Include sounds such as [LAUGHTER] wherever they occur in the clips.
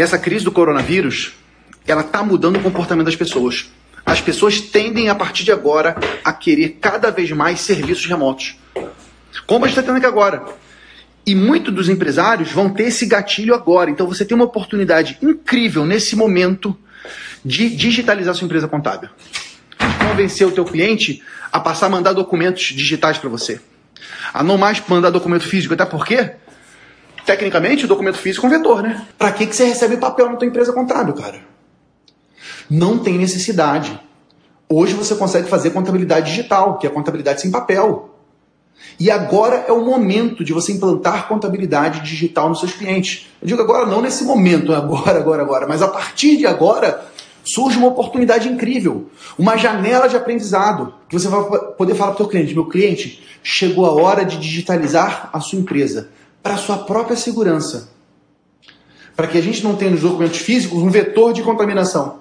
essa crise do coronavírus, ela está mudando o comportamento das pessoas. As pessoas tendem, a partir de agora, a querer cada vez mais serviços remotos. Como a gente está tendo aqui agora. E muitos dos empresários vão ter esse gatilho agora. Então você tem uma oportunidade incrível nesse momento de digitalizar sua empresa contábil. Convencer o teu cliente a passar a mandar documentos digitais para você. A não mais mandar documento físico, até porque, tecnicamente, o documento físico é um vetor, né? Para que, que você recebe papel na tua empresa contábil, cara? Não tem necessidade. Hoje você consegue fazer contabilidade digital, que é contabilidade sem papel. E agora é o momento de você implantar contabilidade digital nos seus clientes. Eu digo agora, não nesse momento, [LAUGHS] agora, agora, agora, mas a partir de agora surge uma oportunidade incrível, uma janela de aprendizado, que você vai poder falar para o seu cliente: meu cliente, chegou a hora de digitalizar a sua empresa para sua própria segurança. Para que a gente não tenha nos documentos físicos um vetor de contaminação.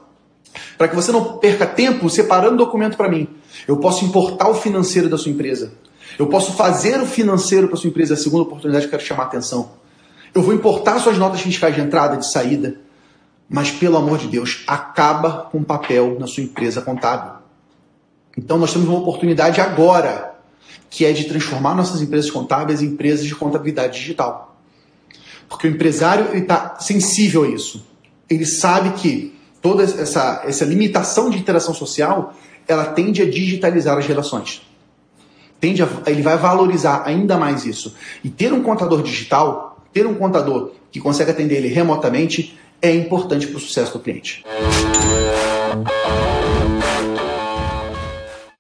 Para que você não perca tempo separando documento para mim. Eu posso importar o financeiro da sua empresa. Eu posso fazer o financeiro para sua empresa, a segunda oportunidade que eu quero chamar a atenção. Eu vou importar suas notas fiscais de entrada, de saída. Mas, pelo amor de Deus, acaba com papel na sua empresa contábil. Então, nós temos uma oportunidade agora, que é de transformar nossas empresas contábeis em empresas de contabilidade digital. Porque o empresário está sensível a isso. Ele sabe que toda essa, essa limitação de interação social ela tende a digitalizar as relações tende a, ele vai valorizar ainda mais isso. E ter um contador digital, ter um contador que consegue atender ele remotamente, é importante para o sucesso do cliente.